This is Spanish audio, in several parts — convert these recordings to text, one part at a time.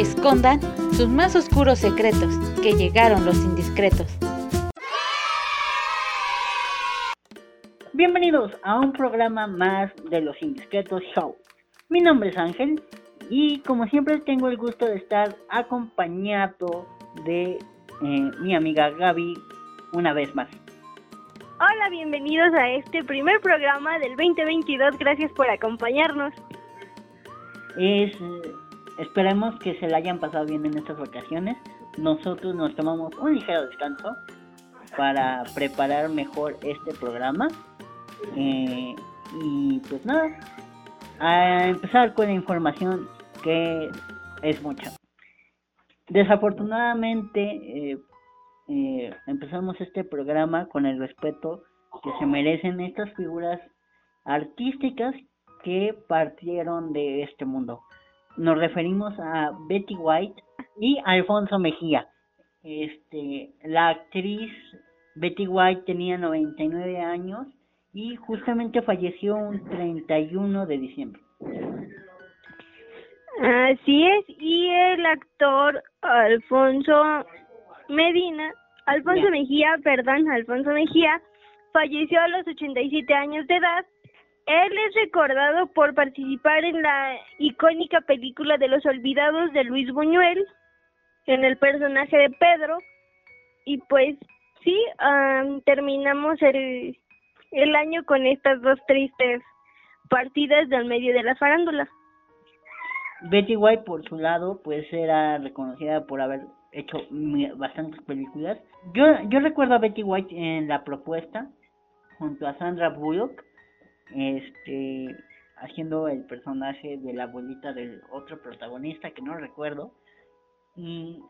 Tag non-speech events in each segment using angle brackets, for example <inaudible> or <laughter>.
escondan sus más oscuros secretos, que llegaron los indiscretos. Bienvenidos a un programa más de los Indiscretos Show. Mi nombre es Ángel y como siempre tengo el gusto de estar acompañado de eh, mi amiga Gaby una vez más. Hola, bienvenidos a este primer programa del 2022. Gracias por acompañarnos. Es, esperemos que se la hayan pasado bien en estas vacaciones. Nosotros nos tomamos un ligero descanso para preparar mejor este programa. Eh, y pues nada, a empezar con la información que es mucha. Desafortunadamente, eh, eh, empezamos este programa con el respeto que se merecen estas figuras artísticas que partieron de este mundo. Nos referimos a Betty White y Alfonso Mejía. Este, la actriz Betty White tenía 99 años y justamente falleció un 31 de diciembre. Así es, y el actor Alfonso Medina, Alfonso Mejía, perdón, Alfonso Mejía, falleció a los 87 años de edad. Él es recordado por participar en la icónica película de los olvidados de Luis Buñuel, en el personaje de Pedro. Y pues sí, terminamos el, el año con estas dos tristes partidas del medio de la farándula. Betty White, por su lado, pues era reconocida por haber hecho bastantes películas. Yo, yo recuerdo a Betty White en La Propuesta, junto a Sandra Bullock, este, haciendo el personaje de la abuelita del otro protagonista, que no recuerdo. Y,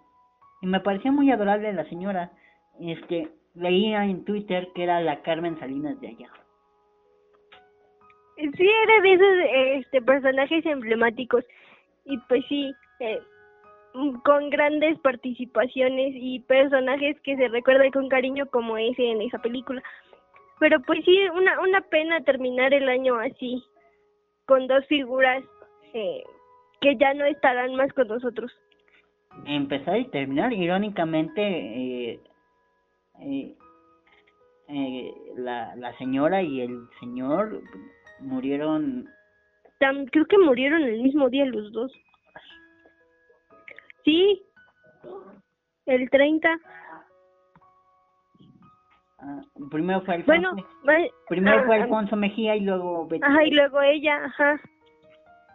me parecía muy adorable la señora. Este, leía en Twitter que era la Carmen Salinas de allá. Sí, era de esos este, personajes emblemáticos. Y pues sí, eh, con grandes participaciones y personajes que se recuerdan con cariño como ese en esa película. Pero pues sí, una, una pena terminar el año así, con dos figuras eh, que ya no estarán más con nosotros. Empezar y terminar, irónicamente, eh, eh, eh, la, la señora y el señor murieron... creo que murieron el mismo día los dos. Sí, el 30. Ah, primero fue Alfonso, bueno, primero fue ah, Alfonso Mejía y luego Betty. Ajá, y luego ella, ajá.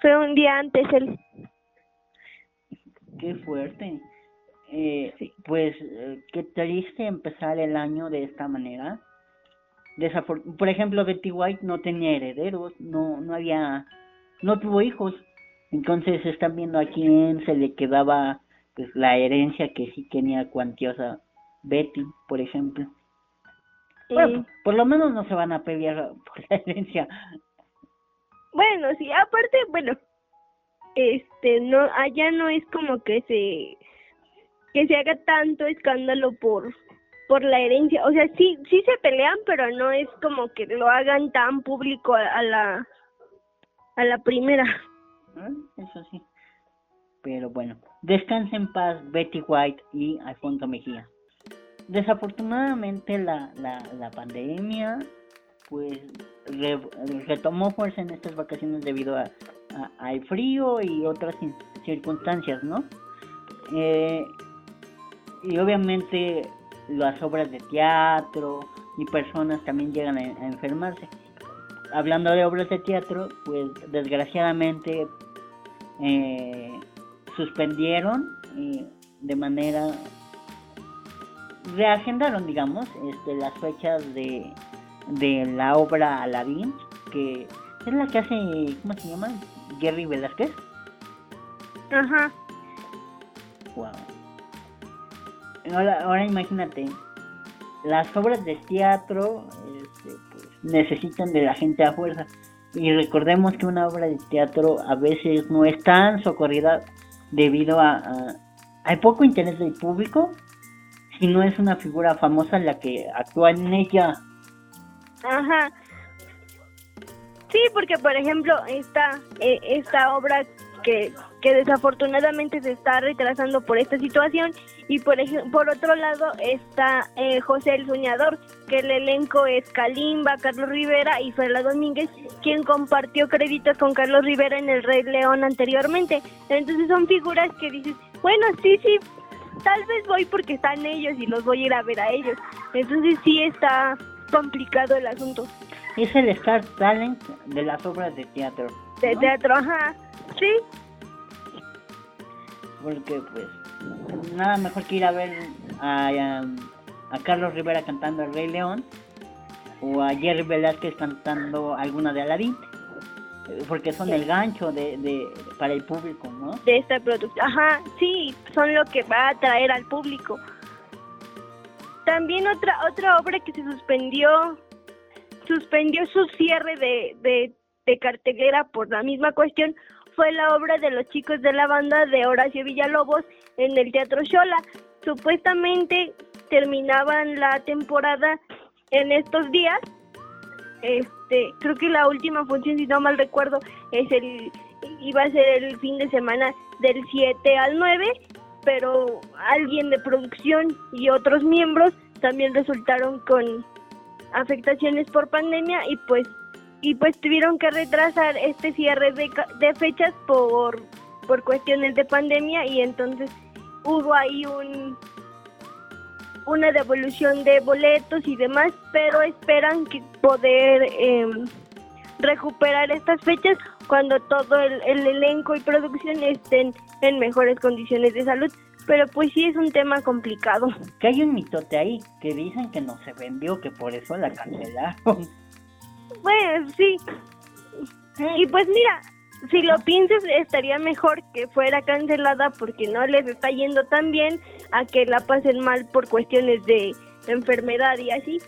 Fue un día antes él. Qué fuerte. Eh, Pues eh, qué triste empezar el año de esta manera. Desafor Por ejemplo, Betty White no tenía herederos, no no había, no tuvo hijos. Entonces están viendo a quién se le quedaba pues la herencia que sí tenía cuantiosa Betty, por ejemplo. Bueno, por lo menos no se van a pelear por la herencia. Bueno, sí, aparte, bueno, este, no, allá no es como que se, que se haga tanto escándalo por, por la herencia. O sea, sí, sí se pelean, pero no es como que lo hagan tan público a la, a la primera. Ah, eso sí. Pero bueno, descanse en paz Betty White y Alfonso Mejía. Desafortunadamente la, la, la pandemia pues retomó fuerza en estas vacaciones debido a, al frío y otras circunstancias, ¿no? Eh, y obviamente las obras de teatro y personas también llegan a enfermarse. Hablando de obras de teatro, pues desgraciadamente eh, suspendieron eh, de manera reagendaron digamos este las fechas de de la obra Aladdin que es la que hace cómo se llama Jerry Velázquez. Ajá. Wow ahora, ahora imagínate las obras de teatro este, pues, necesitan de la gente a fuerza. Y recordemos que una obra de teatro a veces no es tan socorrida debido a, hay poco interés del público si no es una figura famosa la que actúa en ella. Ajá. Sí, porque por ejemplo esta e, esta obra que, que desafortunadamente se está retrasando por esta situación y por por otro lado está eh, José el Soñador que el elenco es Kalimba, Carlos Rivera y Ferla Domínguez quien compartió créditos con Carlos Rivera en el Rey León anteriormente entonces son figuras que dices bueno sí sí tal vez voy porque están ellos y los voy a ir a ver a ellos. Entonces sí está complicado el asunto. Es el Star Talent de las obras de teatro de teatro ajá. Sí. Porque pues nada mejor que ir a ver a, a, Carlos Rivera cantando El Rey León o a Jerry Velázquez cantando alguna de Aladdin porque son el gancho de, de, para el público, ¿no? De esta producción, ajá, sí, son lo que va a atraer al público. También otra otra obra que se suspendió suspendió su cierre de, de, de cartelera por la misma cuestión fue la obra de los chicos de la banda de Horacio Villalobos en el Teatro Xola. Supuestamente terminaban la temporada en estos días. Este, creo que la última función, si no mal recuerdo, es el iba a ser el fin de semana del 7 al 9, pero alguien de producción y otros miembros también resultaron con afectaciones por pandemia y pues y pues tuvieron que retrasar este cierre de, de fechas por, por cuestiones de pandemia y entonces hubo ahí un una devolución de boletos y demás, pero esperan que poder em, recuperar estas fechas cuando todo el, el, elenco y producción estén en mejores condiciones de salud. Pero pues sí es un tema complicado. Que hay un mitote ahí, que dicen que no se vendió, que por eso la cancelaron. Bueno, sí. Y pues mira, si lo piensas, estaría mejor que fuera cancelada porque no les está yendo tan bien a que la pasen mal por cuestiones de enfermedad y así.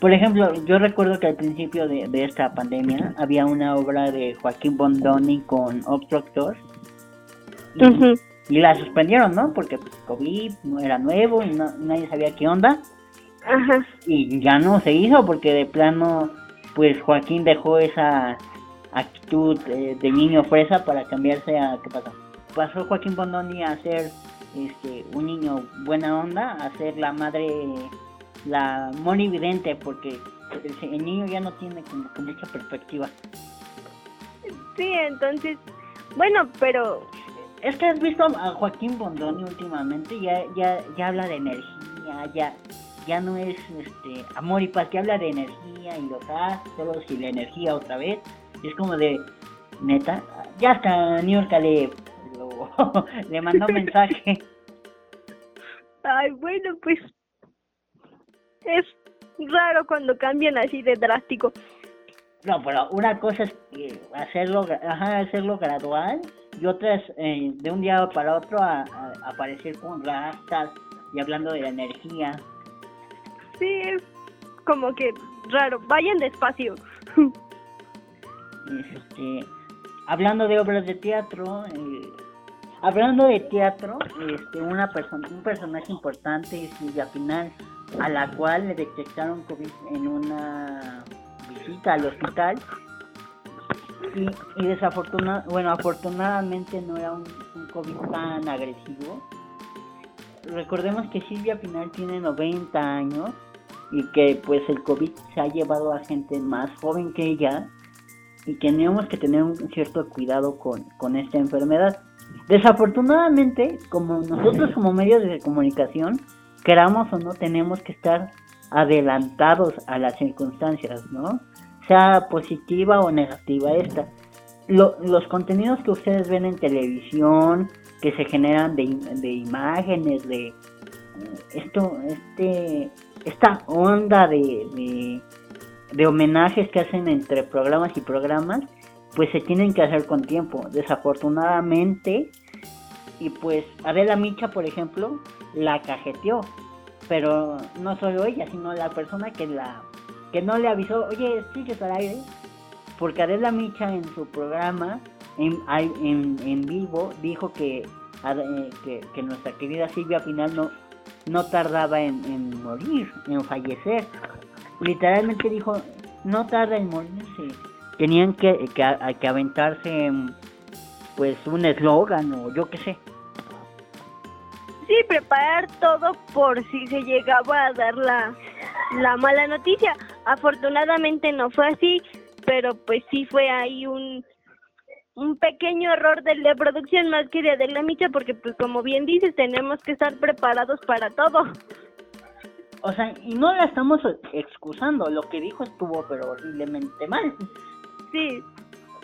Por ejemplo, yo recuerdo que al principio de, esta pandemia había una obra de Joaquín Bondoni con Obstructor y, la suspendieron, ¿no? Porque pues, COVID no era nuevo y nadie sabía qué onda. Ajá. Y ya no se hizo porque de plano pues Joaquín dejó esa actitud eh, de niño fresa para cambiarse a qué pasó pasó Joaquín Bondoni a ser este un niño buena onda a ser la madre la monividente porque el, niño ya no tiene como mucha perspectiva sí entonces bueno pero es que has visto a Joaquín Bondoni últimamente ya ya ya habla de energía ya ya no es este amor y paz, que habla de energía y los astros y la energía otra vez. es como de, neta, ya hasta New York le, <laughs> le mandó un mensaje. Ay, bueno, pues es raro cuando cambian así de drástico. No, pero una cosa es hacerlo, ajá, hacerlo gradual y otra es eh, de un día para otro a, aparecer con rastas y hablando de la energía sí es como que raro. Vayan despacio. <laughs> Este, hablando de obras de teatro, eh, hablando de teatro, este, una persona, un personaje importante es Silvia Pinal, a la cual le detectaron COVID en una visita al hospital. Y, y desafortunadamente, bueno, afortunadamente no era un, COVID tan agresivo. Recordemos que Silvia Pinal tiene 90 años y que pues el COVID se ha llevado a gente más joven que ella y tenemos que tener un cierto cuidado con, con esta enfermedad. Desafortunadamente, como nosotros como medios de comunicación, queramos o no, tenemos que estar adelantados a las circunstancias, ¿no? Sea positiva o negativa esta. los contenidos que ustedes ven en televisión, que se generan de, imágenes, de esto, este esta onda de, de, homenajes que hacen entre programas y programas, pues se tienen que hacer con tiempo. Desafortunadamente, y pues Adela Micha, por ejemplo, la cajeteó. Pero no solo ella, sino la persona que la que no le avisó, oye, sigue al aire. Porque Adela Micha en su programa, en, en, en vivo, dijo que, eh, que, nuestra querida Silvia Final no, no tardaba en, morir, en fallecer. Literalmente dijo, no tarda en morirse. Tenían que, que, que aventarse pues un eslogan o yo qué sé. Sí, preparar todo por si se llegaba a dar la, la mala noticia. Afortunadamente no fue así, pero pues sí fue ahí un, un pequeño error de producción más que de la micha porque pues como bien dices tenemos que estar preparados para todo. O sea, y no la estamos excusando, lo que dijo estuvo pero horriblemente mal. Sí.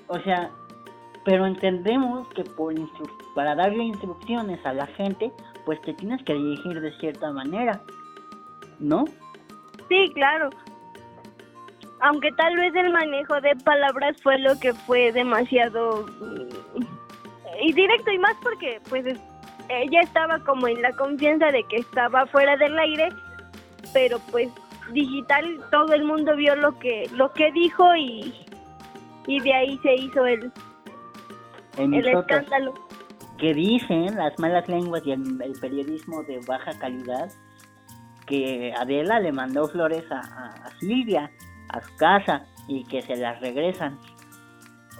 O sea, pero entendemos que por para darle instrucciones a la gente, pues te tienes que dirigir de cierta manera, ¿no? Sí, claro. Aunque tal vez el manejo de palabras fue lo que fue demasiado mm, y directo y más porque pues ella estaba como en la confianza de que estaba fuera del aire, pero pues digital todo el mundo vio lo que lo que dijo y y de ahí se hizo el el escándalo. Que dicen las malas lenguas y el, periodismo de baja calidad que Adela le mandó flores a, Silvia a su casa y que se las regresan.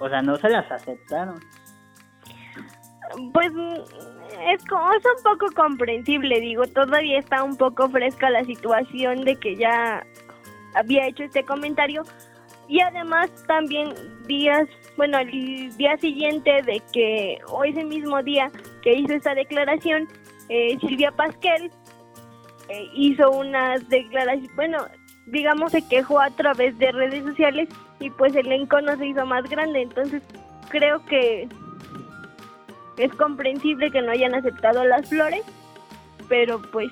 O sea, no se las aceptaron. Pues es, como, es un poco comprensible, digo, todavía está un poco fresca la situación de que ya había hecho este comentario y además también días bueno, el día siguiente de que, o ese mismo día que hizo esta declaración, eh, Silvia Pasquel eh, hizo unas declaraciones, bueno, digamos se quejó a través de redes sociales y pues el encono se hizo más grande, entonces creo que es comprensible que no hayan aceptado las flores, pero pues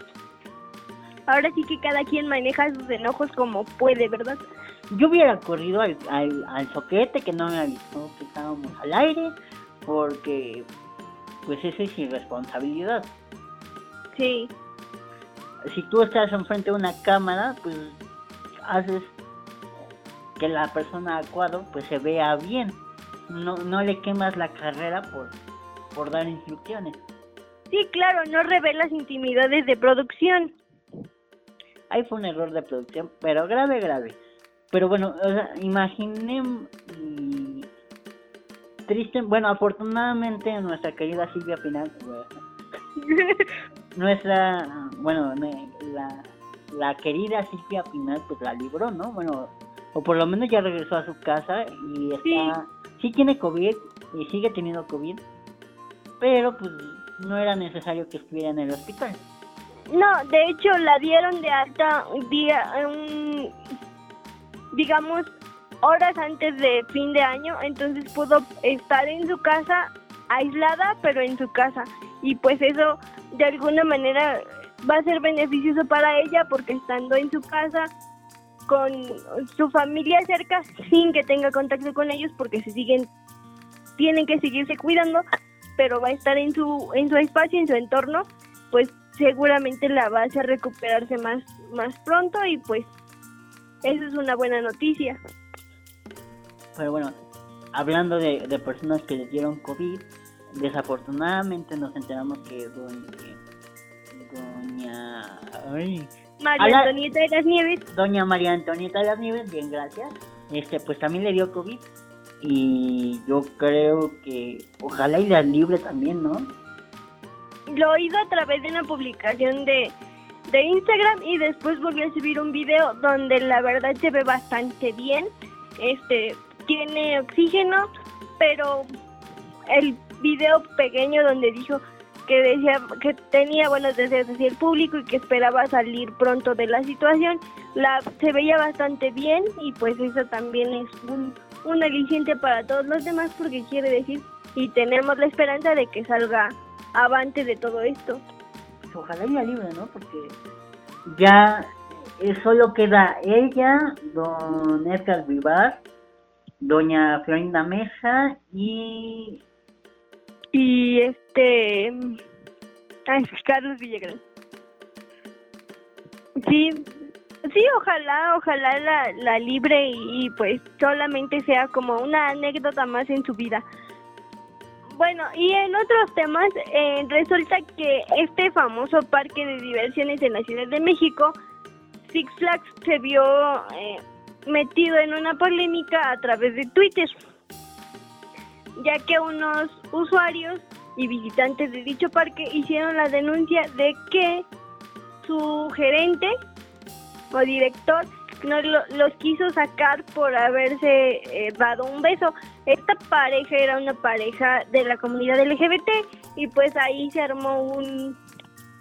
ahora sí que cada quien maneja sus enojos como puede, ¿verdad? Yo hubiera corrido al, al, soquete que no me avisó que estábamos al aire, porque pues esa es irresponsabilidad. Sí. Si tú estás enfrente de una cámara, pues haces que la persona adecuada pues se vea bien. No, no le quemas la carrera por, por dar instrucciones. Sí, claro, no revelas intimidades de producción. Ahí fue un error de producción, pero grave, grave. Pero bueno, o sea, imaginé triste, bueno, afortunadamente nuestra querida Silvia Pinal, <laughs> nuestra, bueno, la, la querida Silvia Pinal pues la libró, ¿no? Bueno, o por lo menos ya regresó a su casa y está, sí, tiene COVID y sigue teniendo COVID, pero pues no era necesario que estuviera en el hospital. No, de hecho la dieron de alta un día, un, digamos, horas antes de fin de año, entonces pudo estar en su casa aislada, pero en su casa. Y pues eso de alguna manera va a ser beneficioso para ella porque estando en su casa con su familia cerca sin que tenga contacto con ellos porque se siguen tienen que seguirse cuidando, pero va a estar en su en su espacio, en su entorno, pues seguramente la va a hacer recuperarse más más pronto y pues eso es una buena noticia. Pero bueno, hablando de, personas que le dieron COVID, desafortunadamente nos enteramos que doña... doña María Antonieta de las Nieves. Doña María Antonieta de las Nieves, bien, gracias. Este, pues también le dio COVID. Y yo creo que ojalá y la libre también, ¿no? Lo oído a través de una publicación de de Instagram y después volvió a subir un video donde la verdad se ve bastante bien. Este tiene oxígeno, pero el video pequeño donde dijo que decía que tenía buenos deseos hacia el público y que esperaba salir pronto de la situación, la se veía bastante bien y pues eso también es un, un aliciente para todos los demás porque quiere decir y tenemos la esperanza de que salga avante de todo esto ojalá ella libre, ¿no? Porque ya eh, solo queda ella, don Edgar Vivar, doña Florinda Mesa y... Y este... Ay, Carlos Villagrán. Sí, sí, ojalá, ojalá la, la libre y, y pues solamente sea como una anécdota más en su vida. Bueno, y en otros temas, eh, resulta que este famoso parque de diversiones en la Ciudad de México, Six Flags, se vio eh, metido en una polémica a través de Twitter. ya que unos usuarios y visitantes de dicho parque hicieron la denuncia de que su gerente o director no los quiso sacar por haberse eh, dado un beso. Esta pareja era una pareja de la comunidad LGBT y pues ahí se armó un,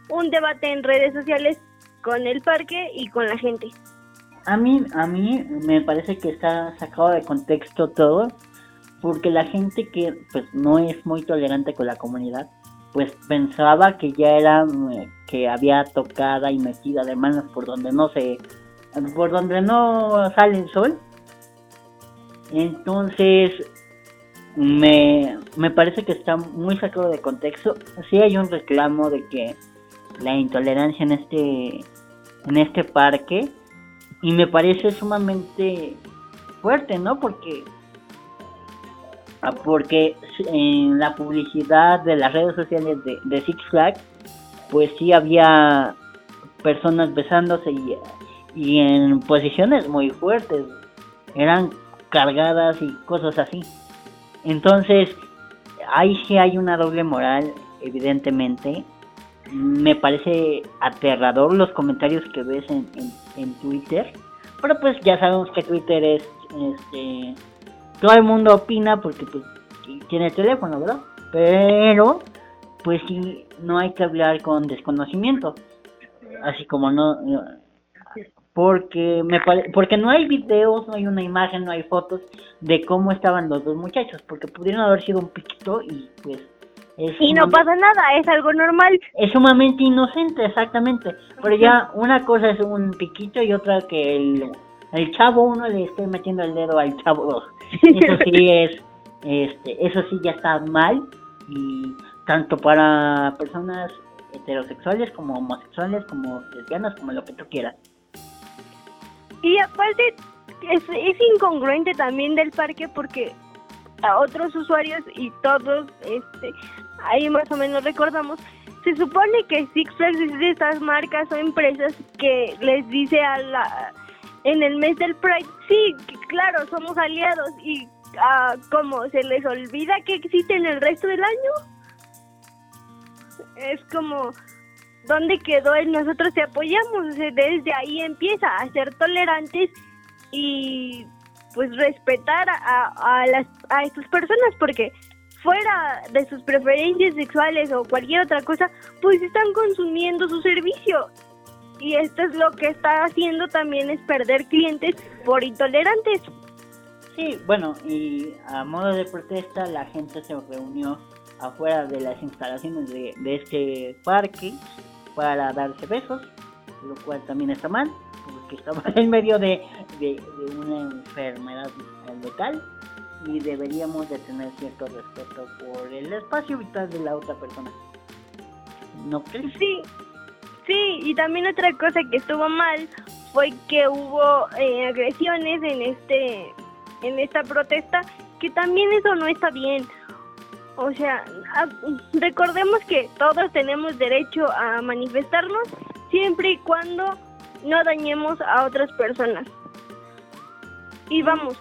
un debate en redes sociales con el parque y con la gente. A mí, a mí me parece que está sacado de contexto todo, porque la gente que pues no es muy tolerante con la comunidad, pues pensaba que ya era eh, que había tocada y metida de manos por donde no se por donde no sale el sol. Entonces, me, me parece que está muy sacado de contexto. Sí hay un reclamo de que la intolerancia en este en este parque y me parece sumamente fuerte, ¿no? Porque ah, porque en la publicidad de las redes sociales de, de Six Flags pues sí había personas besándose y y en posiciones muy fuertes. Eran cargadas y cosas así. Entonces, ahí sí hay una doble moral, evidentemente. Me parece aterrador los comentarios que ves en, en, Twitter. Pero pues ya sabemos que Twitter es, este, todo el mundo opina porque pues tiene teléfono, ¿verdad? Pero, pues sí, no hay que hablar con desconocimiento. Así como no porque me porque no hay videos, no hay una imagen, no hay fotos de cómo estaban los dos muchachos, porque pudieron haber sido un piquito y pues y no pasa nada, es algo normal. Es sumamente inocente, exactamente. Pero ya una cosa es un piquito y otra que el, el chavo uno le esté metiendo el dedo al chavo dos. Eso sí <laughs> es, este, eso sí ya está mal y tanto para personas heterosexuales como homosexuales, como lesbianas, como lo que tú quieras. Y aparte, es, es incongruente también del parque porque a otros usuarios y todos, este, ahí más o menos recordamos, se supone que Six Flags es de estas marcas o empresas que les dice a la en el mes del Pride, sí, claro, somos aliados y uh, como se les olvida que existen el resto del año. Es como ¿dónde quedó el nosotros te apoyamos? desde ahí empieza a ser tolerantes y pues respetar a, a, las, a estas personas porque fuera de sus preferencias sexuales o cualquier otra cosa, pues están consumiendo su servicio. Y esto es lo que está haciendo también es perder clientes por intolerantes. Sí, bueno, y a modo de protesta la gente se reunió afuera de las instalaciones de, de este parque para darse besos, lo cual también está mal, porque estamos <laughs> en medio de, de, una enfermedad local y deberíamos de tener cierto respeto por el espacio vital de la otra persona. ¿No crees? Sí, sí, y también otra cosa que estuvo mal fue que hubo eh, agresiones en este en esta protesta, que también eso no está bien. O sea, recordemos que todos tenemos derecho a manifestarnos siempre y cuando no dañemos a otras personas. Y vamos,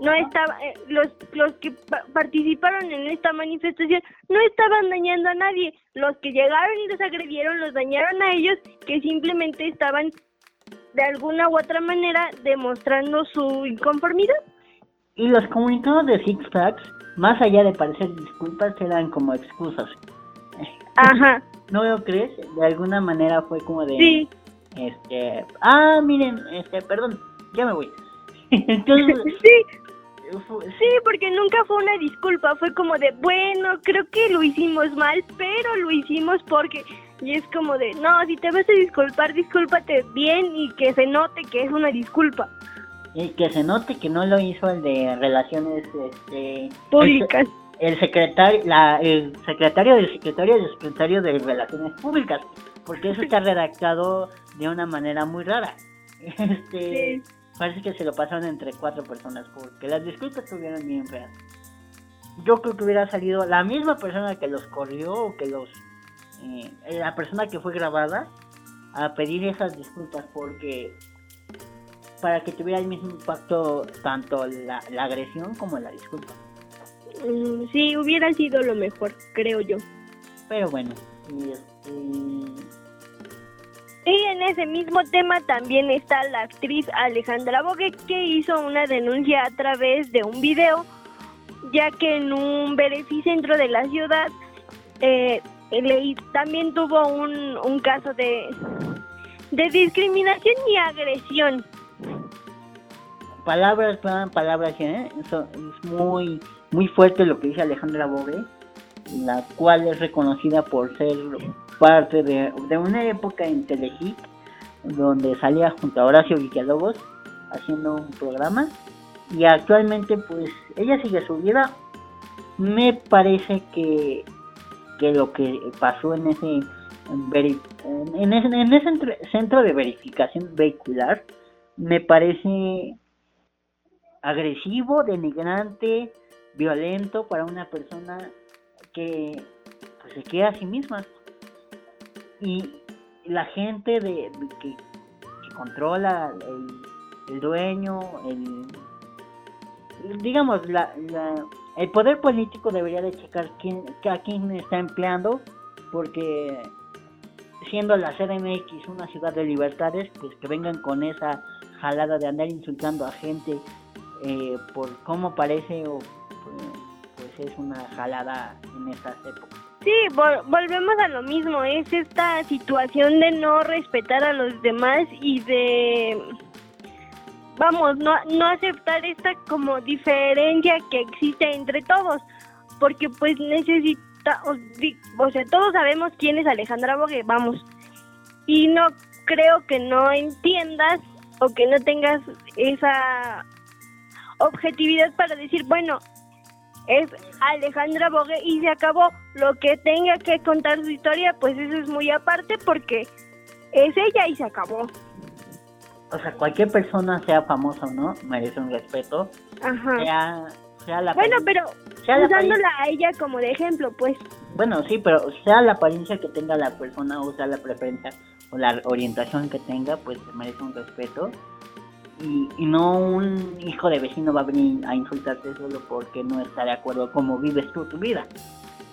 no estaba eh, los los que participaron en esta manifestación no estaban dañando a nadie. Los que llegaron y los agredieron los dañaron a ellos que simplemente estaban de alguna u otra manera demostrando su inconformidad. Y los comunicados de Six Flags más allá de parecer disculpas, eran como excusas. Ajá. <laughs> ¿No lo crees? De alguna manera fue como de... Sí. Este... Ah, miren, este, perdón, ya me voy. <laughs> Entonces... <laughs> sí. Sí, porque nunca fue una disculpa, fue como de, bueno, creo que lo hicimos mal, pero lo hicimos porque... Y es como de, no, si te vas a disculpar, discúlpate bien y que se note que es una disculpa y que se note que no lo hizo el de relaciones este, públicas. El, secretario, la, el secretario del secretario del secretario de relaciones públicas, porque eso está redactado de una manera muy rara. Este, parece que se lo pasaron entre cuatro personas, porque las disculpas estuvieron bien feas. Yo creo que hubiera salido la misma persona que los corrió o que los eh, la persona que fue grabada a pedir esas disculpas porque para que tuviera el mismo impacto tanto la, agresión como la disculpa. Mm, sí, hubiera sido lo mejor, creo yo. Pero bueno, este... Y en ese mismo tema también está la actriz Alejandra Bogue que hizo una denuncia a través de un video, ya que en un beneficentro de la ciudad eh, le, también tuvo un, un caso de, de discriminación y agresión. Palabras, palabras, ¿eh? Eso es muy, muy fuerte lo que dice Alejandra Bogue, la cual es reconocida por ser parte de, una época en Telehit donde salía junto a Horacio Villalobos haciendo un programa y actualmente pues ella sigue su vida me parece que, que lo que pasó en ese en, ese, en ese centro de verificación vehicular me parece agresivo, denigrante, violento para una persona que pues, se queda a sí misma. Y la gente de, que, controla el, dueño, el digamos la, el poder político debería de checar quién, a quién está empleando porque siendo la CDMX una ciudad de libertades, pues que vengan con esa jalada de andar insultando a gente eh, por cómo parece o pues es una jalada en estas épocas. Sí, volvemos a lo mismo, es esta situación de no respetar a los demás y de, vamos, no, no aceptar esta como diferencia que existe entre todos, porque pues necesita, o, sea, todos sabemos quién es Alejandra Bogue, vamos, y no creo que no entiendas o que no tengas esa objetividad para decir, bueno, es Alejandra Bogue y se acabó. Lo que tenga que contar su historia, pues eso es muy aparte porque es ella y se acabó. O sea, cualquier persona, sea famosa o no, merece un respeto. Ajá. Sea, la bueno, pero usándola a ella como de ejemplo, pues. Bueno, sí, pero sea la apariencia que tenga la persona o sea la preferencia o la orientación que tenga, pues merece un respeto y, no un hijo de vecino va a venir a insultarte solo porque no está de acuerdo cómo vives tú tu vida.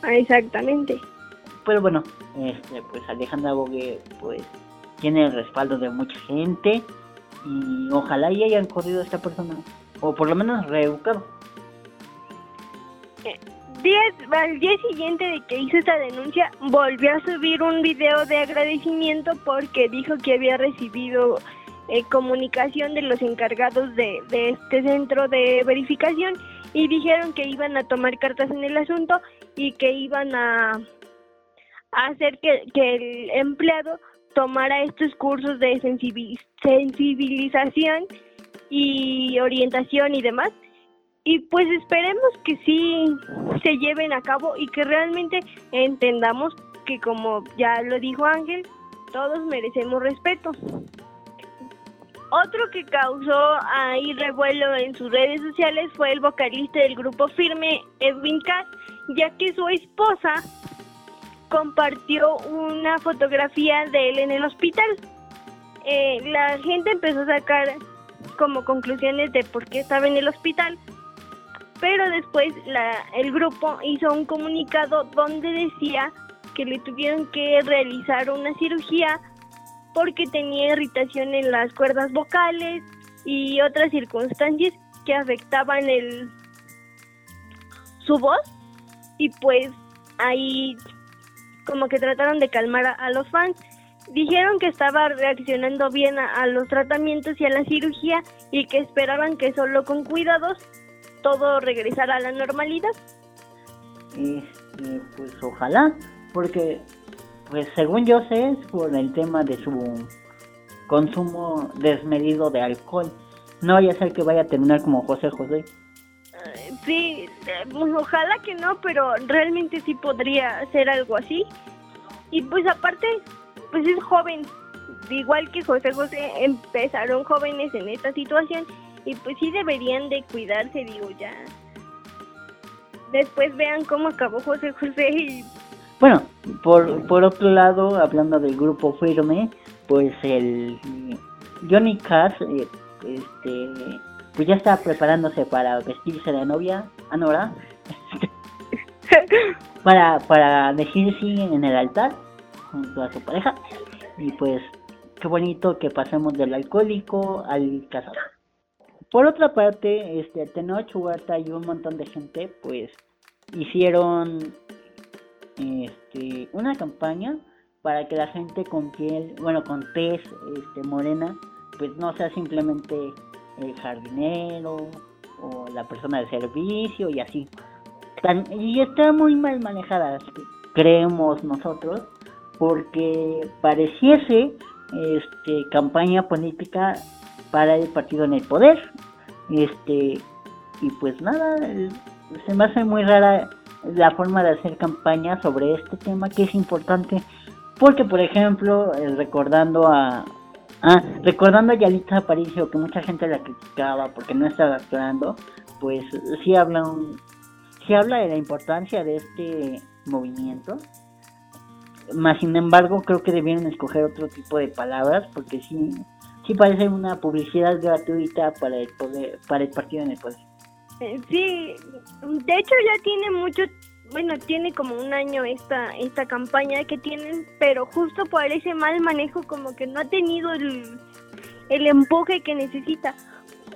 Exactamente. Pero bueno, este, pues Alejandra Bogue pues tiene el respaldo de mucha gente y ojalá y hayan corrido a esta persona o por lo menos reeducado. Eh, al día siguiente de que hizo esta denuncia, volvió a subir un video de agradecimiento porque dijo que había recibido eh, comunicación de los encargados de, este centro de verificación y dijeron que iban a tomar cartas en el asunto y que iban a, hacer que, el empleado tomara estos cursos de sensibilización y orientación y demás. Y pues esperemos que sí se lleven a cabo y que realmente entendamos que como ya lo dijo Ángel, todos merecemos respeto. Otro que causó ahí revuelo en sus redes sociales fue el vocalista del grupo Firme, Edwin Cass, ya que su esposa compartió una fotografía de él en el hospital. Eh, la gente empezó a sacar como conclusiones de por qué estaba en el hospital, pero después la, el grupo hizo un comunicado donde decía que le tuvieron que realizar una cirugía porque tenía irritación en las cuerdas vocales y otras circunstancias que afectaban el su voz y pues ahí como que trataron de calmar a, los fans. Dijeron que estaba reaccionando bien a, los tratamientos y a la cirugía y que esperaban que solo con cuidados todo regresara a la normalidad. Este, pues ojalá, porque pues según yo sé es por el tema de su consumo desmedido de alcohol. No vaya a ser que vaya a terminar como José José. Sí, pues ojalá que no, pero realmente sí podría ser algo así. Y pues aparte, pues es joven, igual que José José, empezaron jóvenes en esta situación y pues sí deberían de cuidarse, digo ya. Después vean cómo acabó José José y bueno, por, por otro lado, hablando del grupo Firme, pues el Johnny Cash, eh, este, pues ya está preparándose para vestirse de novia, Anora. <laughs> para, para decir sí en el altar junto a su pareja. Y pues qué bonito que pasemos del alcohólico al casado. Por otra parte, este Tenoch Huerta y un montón de gente pues hicieron este, una campaña para que la gente con piel, bueno, con tez este, morena, pues no sea simplemente el jardinero o la persona de servicio y así. y está muy mal manejada, creemos nosotros, porque pareciese este, campaña política para el partido en el poder. Este, y pues nada, se me hace muy rara la forma de hacer campaña sobre este tema que es importante. Porque por ejemplo eh, recordando a ah, recordando a Yalitza Aparicio que mucha gente la criticaba porque no estaba actuando pues sí habla un, sí habla de la importancia de este movimiento. Más sin embargo creo que debieron escoger otro tipo de palabras porque sí sí parece una publicidad gratuita para el poder para el partido en el poder sí, de hecho ya tiene mucho, bueno, tiene como un año esta, esta campaña que tienen, pero justo por ese mal manejo como que no ha tenido el, el empuje que necesita.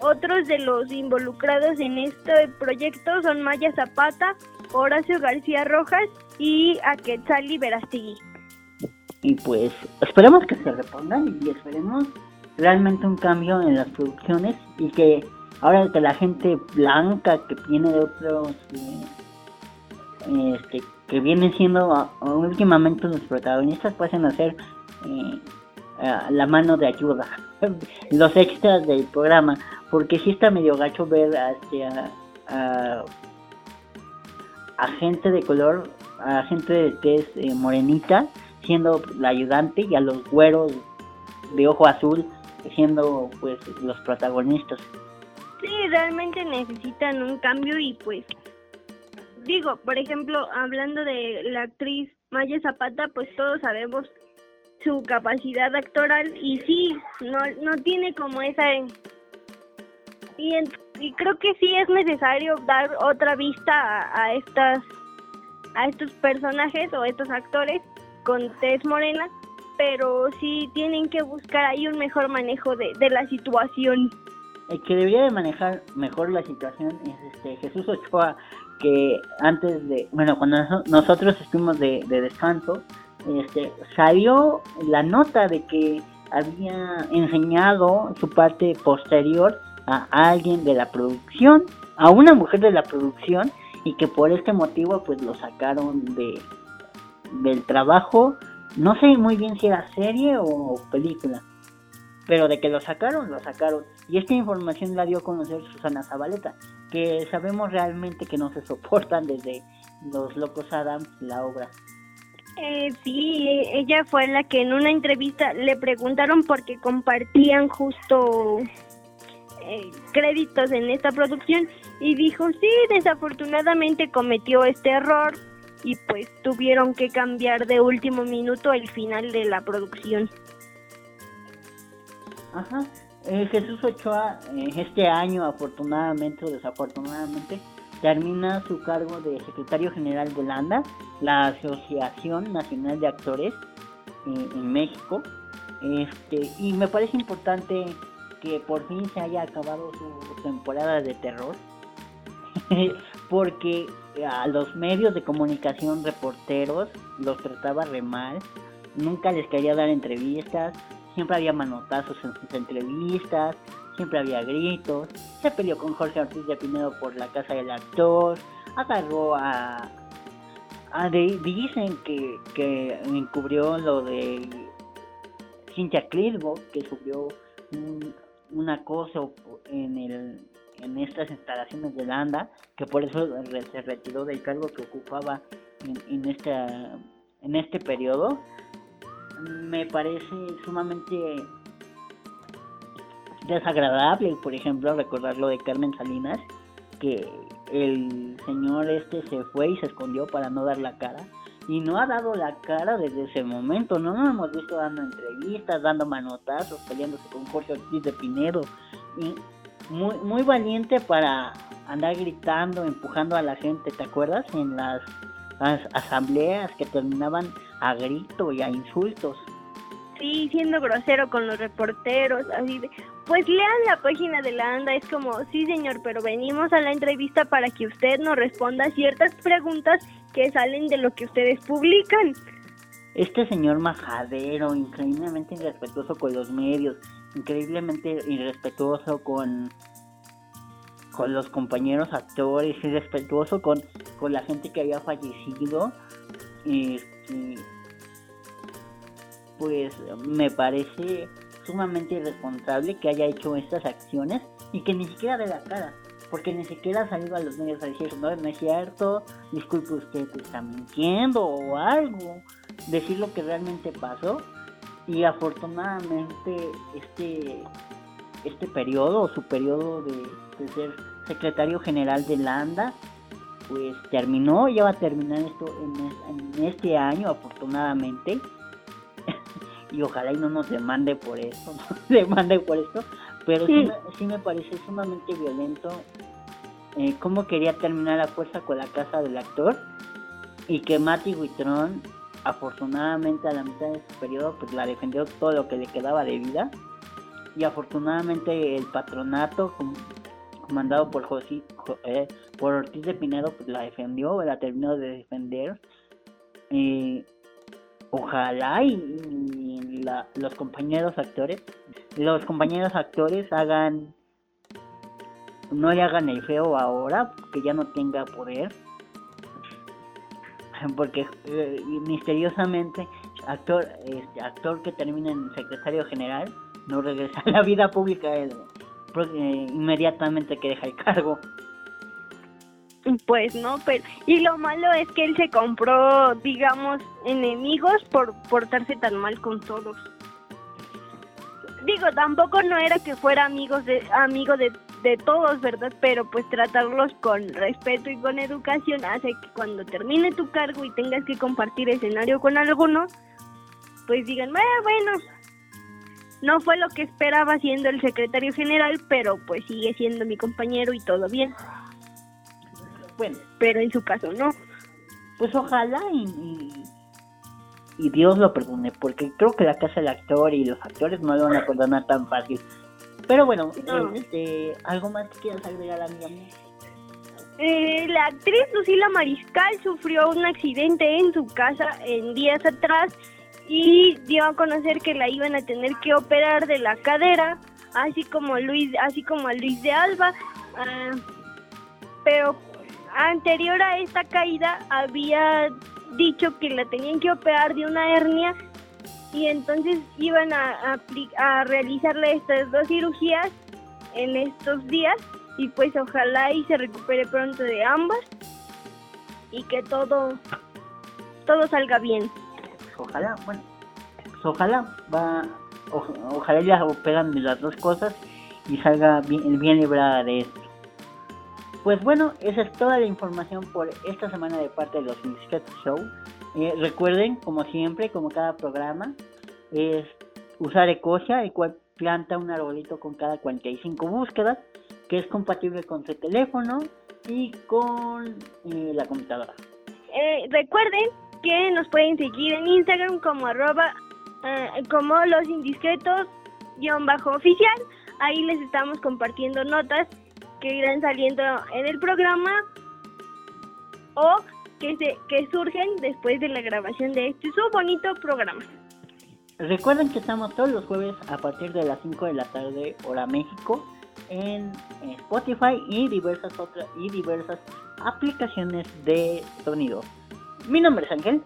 Otros de los involucrados en este proyecto son Maya Zapata, Horacio García Rojas y Aquetzali Verastegui. Y pues esperemos que se repongan y esperemos realmente un cambio en las producciones y que ahora que la gente blanca que viene de otros eh, este, que vienen siendo últimamente los protagonistas pueden hacer eh, la mano de ayuda <laughs> los extras del programa. Porque si está medio gacho ver este, a, a, gente de color a gente de tez eh, morenita siendo la ayudante y a los güeros de ojo azul siendo pues los protagonistas Sí, realmente necesitan un cambio y pues digo, por ejemplo, hablando de la actriz Maya Zapata, pues todos sabemos su capacidad actoral y sí, no, no tiene como esa... Y, y creo que sí es necesario dar otra vista a, estas a estos personajes o estos actores con tez morena, pero sí tienen que buscar ahí un mejor manejo de la situación el que debería de manejar mejor la situación es este Jesús Ochoa que antes de bueno cuando nosotros estuvimos de, descanso este salió la nota de que había enseñado su parte posterior a alguien de la producción a una mujer de la producción y que por este motivo pues lo sacaron de del trabajo. No sé muy bien si era serie o película pero de que lo sacaron, lo sacaron. Y esta información la dio a conocer Susana Zabaleta, que sabemos realmente que no se soportan desde Los Locos Adams, la obra. Eh, sí, ella fue la que en una entrevista le preguntaron por qué compartían justo eh, créditos en esta producción y dijo, sí, desafortunadamente cometió este error y pues tuvieron que cambiar de último minuto el final de la producción. Ajá. Eh, Jesús Ochoa este año, afortunadamente o desafortunadamente, termina su cargo de secretario general de LANDA, la Asociación Nacional de Actores eh, en México. Este, y me parece importante que por fin se haya acabado su temporada de terror, <laughs> porque a los medios de comunicación, reporteros, los trataba re mal, nunca les quería dar entrevistas, siempre había manotazos en sus entrevistas, siempre había gritos, se peleó con Jorge Ortiz de Pinedo por la casa del actor, agarró a... a dicen que, que encubrió lo de Cynthia Clitbo, que sufrió un, acoso en el en estas instalaciones de Landa, que por eso se retiró del cargo que ocupaba en, en, esta, en este periodo me parece sumamente desagradable, por ejemplo, recordar lo de Carmen Salinas, que el señor este se fue y se escondió para no dar la cara. Y no ha dado la cara desde ese momento, no nos hemos visto dando entrevistas, dando manotazos, peleándose con Jorge Ortiz de Pinedo. Y muy, muy valiente para andar gritando, empujando a la gente, ¿te acuerdas? En las, las asambleas que terminaban a grito y a insultos. Sí, siendo grosero con los reporteros, así de, pues lean la página de la ANDA, es como, sí señor, pero venimos a la entrevista para que usted nos responda ciertas preguntas que salen de lo que ustedes publican. Este señor majadero, increíblemente irrespetuoso con los medios, increíblemente irrespetuoso con con los compañeros actores, irrespetuoso con, con la gente que había fallecido. Y, y pues me parece sumamente irresponsable que haya hecho estas acciones y que ni siquiera de la cara, porque ni siquiera ha salido a los medios a decir, no, no es cierto, disculpe usted, está mintiendo o algo, decir lo que realmente pasó. Y afortunadamente este, este periodo, su periodo de, ser secretario general de la ANDA, pues terminó, ya va a terminar esto en este año afortunadamente y ojalá y no nos demande por esto, <laughs> no demande por esto, pero sí, sí, me parece sumamente violento eh, cómo quería terminar la fuerza con la casa del actor y que Mati Huitrón afortunadamente a la mitad de su periodo pues la defendió todo lo que le quedaba de vida y afortunadamente el patronato comandado por José, eh, por Ortiz de Pinedo pues la defendió la terminó de defender eh, ojalá y, los compañeros actores, los compañeros actores hagan, no le hagan el feo ahora, que ya no tenga poder, <laughs> porque eh, misteriosamente actor, este, actor que termina en secretario general no regresa a la vida pública eh, inmediatamente que deja el cargo. Pues no, pero y lo malo es que él se compró, digamos, enemigos por portarse tan mal con todos. Digo, tampoco no era que fuera amigos de amigo de, de todos, ¿verdad? Pero pues tratarlos con respeto y con educación hace que cuando termine tu cargo y tengas que compartir escenario con alguno, pues digan, ah, bueno, no fue lo que esperaba siendo el secretario general, pero pues sigue siendo mi compañero y todo bien. Bueno. Pero en su caso no. Pues ojalá y, y, Dios lo perdone, porque creo que la casa del actor y los actores no lo van a perdonar tan fácil. Pero bueno, este, ¿algo más que quieras agregar, amiga mía? Eh, la actriz Lucila Mariscal sufrió un accidente en su casa en días atrás y dio a conocer que la iban a tener que operar de la cadera, así como Luis, así como a Luis de Alba, ah, pero anterior a esta caída había dicho que la tenían que operar de una hernia y entonces iban a, a, realizarle estas dos cirugías en estos días y pues ojalá y se recupere pronto de ambas y que todo todo salga bien. Ojalá, bueno, pues ojalá va, ojalá ya operan las dos cosas y salga bien, bien librada de esto. Pues bueno, esa es toda la información por esta semana de parte de los Indiscretos Show. Eh, recuerden, como siempre, como cada programa, es usar Ecosia, el cual planta un arbolito con cada 45 búsquedas, que es compatible con su teléfono y con eh, la computadora. Eh, recuerden que nos pueden seguir en Instagram como arroba, como los indiscretos guion bajo oficial. Ahí les estamos compartiendo notas que irán saliendo en el programa o que, se, que surgen después de la grabación de este su bonito programa. Recuerden que estamos todos los jueves a partir de las 5 de la tarde, hora México, en Spotify y diversas otras y diversas aplicaciones de sonido. Mi nombre es Ángel.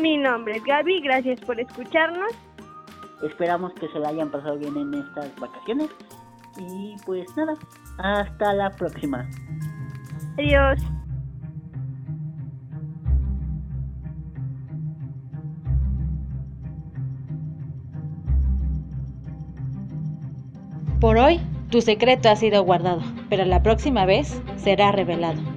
Mi nombre es Gaby, gracias por escucharnos. Esperamos que se la hayan pasado bien en estas vacaciones. Y pues nada, hasta la próxima. Adiós. Por hoy, tu secreto ha sido guardado, pero la próxima vez será revelado.